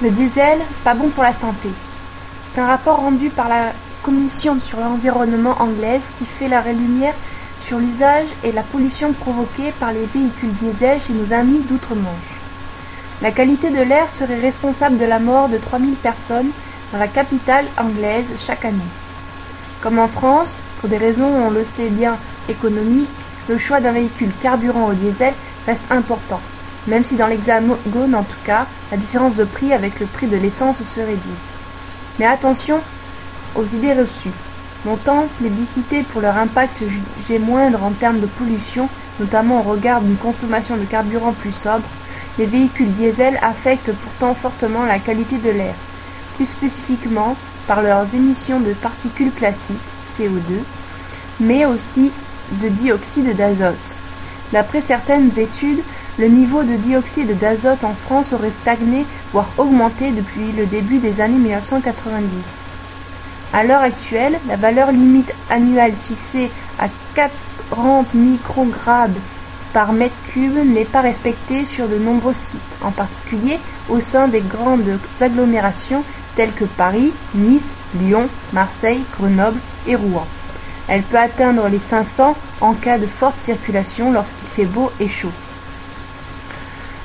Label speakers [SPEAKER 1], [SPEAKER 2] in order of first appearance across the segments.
[SPEAKER 1] Le diesel, pas bon pour la santé. C'est un rapport rendu par la Commission sur l'environnement anglaise qui fait la lumière sur l'usage et la pollution provoquée par les véhicules diesel chez nos amis d'outre-Manche. La qualité de l'air serait responsable de la mort de 3000 personnes dans la capitale anglaise chaque année. Comme en France, pour des raisons, on le sait bien, économiques, le choix d'un véhicule carburant au diesel reste important, même si dans l'hexagone en tout cas, la différence de prix avec le prix de l'essence se réduit. Mais attention aux idées reçues. Longtemps plébiscités pour leur impact jugé moindre en termes de pollution, notamment au regard d'une consommation de carburant plus sobre, les véhicules diesel affectent pourtant fortement la qualité de l'air, plus spécifiquement par leurs émissions de particules classiques, CO2, mais aussi de dioxyde d'azote. D'après certaines études, le niveau de dioxyde d'azote en France aurait stagné, voire augmenté depuis le début des années 1990. À l'heure actuelle, la valeur limite annuelle fixée à 40 microgrammes par mètre cube n'est pas respectée sur de nombreux sites, en particulier au sein des grandes agglomérations telles que Paris, Nice, Lyon, Marseille, Grenoble et Rouen. Elle peut atteindre les 500 en cas de forte circulation lorsqu'il fait beau et chaud.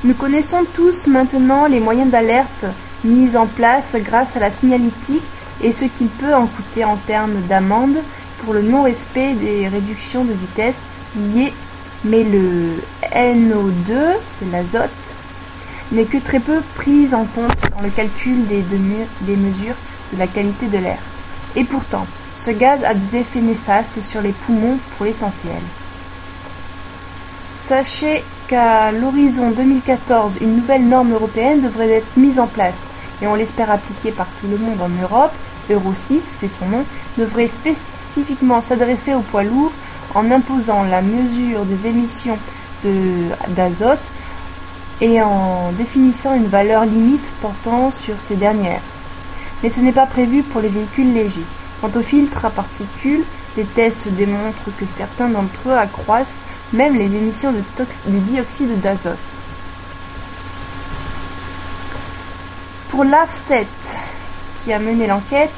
[SPEAKER 1] Nous connaissons tous maintenant les moyens d'alerte mis en place grâce à la signalétique et ce qu'il peut en coûter en termes d'amende pour le non-respect des réductions de vitesse liées, mais le NO2, c'est l'azote, n'est que très peu pris en compte dans le calcul des, des mesures de la qualité de l'air. Et pourtant, ce gaz a des effets néfastes sur les poumons pour l'essentiel. Sachez qu'à l'horizon 2014, une nouvelle norme européenne devrait être mise en place et on l'espère appliquée par tout le monde en Europe Euro 6, c'est son nom, devrait spécifiquement s'adresser aux poids lourds en imposant la mesure des émissions d'azote et en définissant une valeur limite portant sur ces dernières. Mais ce n'est pas prévu pour les véhicules légers. Quant aux filtres à particules, les tests démontrent que certains d'entre eux accroissent même les émissions de, de dioxyde d'azote. Pour l'AFSET, qui a mené l'enquête,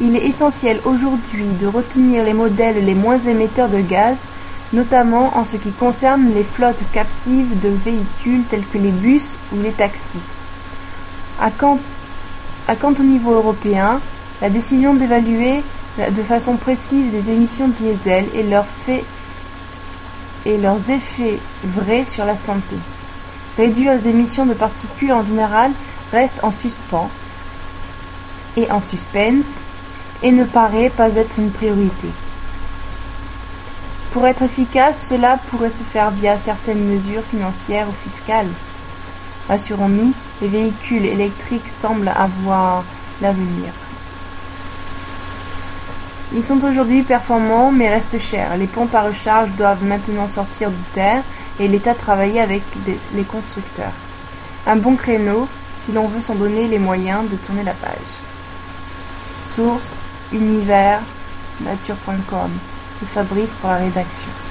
[SPEAKER 1] il est essentiel aujourd'hui de retenir les modèles les moins émetteurs de gaz, notamment en ce qui concerne les flottes captives de véhicules tels que les bus ou les taxis. À quant, au niveau européen, la décision d'évaluer de façon précise les émissions diesel et leurs, et leurs effets vrais sur la santé. Réduire les émissions de particules en général reste en suspens et en suspense et ne paraît pas être une priorité. Pour être efficace, cela pourrait se faire via certaines mesures financières ou fiscales. Rassurons-nous, les véhicules électriques semblent avoir l'avenir. Ils sont aujourd'hui performants mais restent chers. Les pompes à recharge doivent maintenant sortir de terre et l'État travailler avec les constructeurs. Un bon créneau si l'on veut s'en donner les moyens de tourner la page. Source Univers, nature.com, de Fabrice pour la rédaction.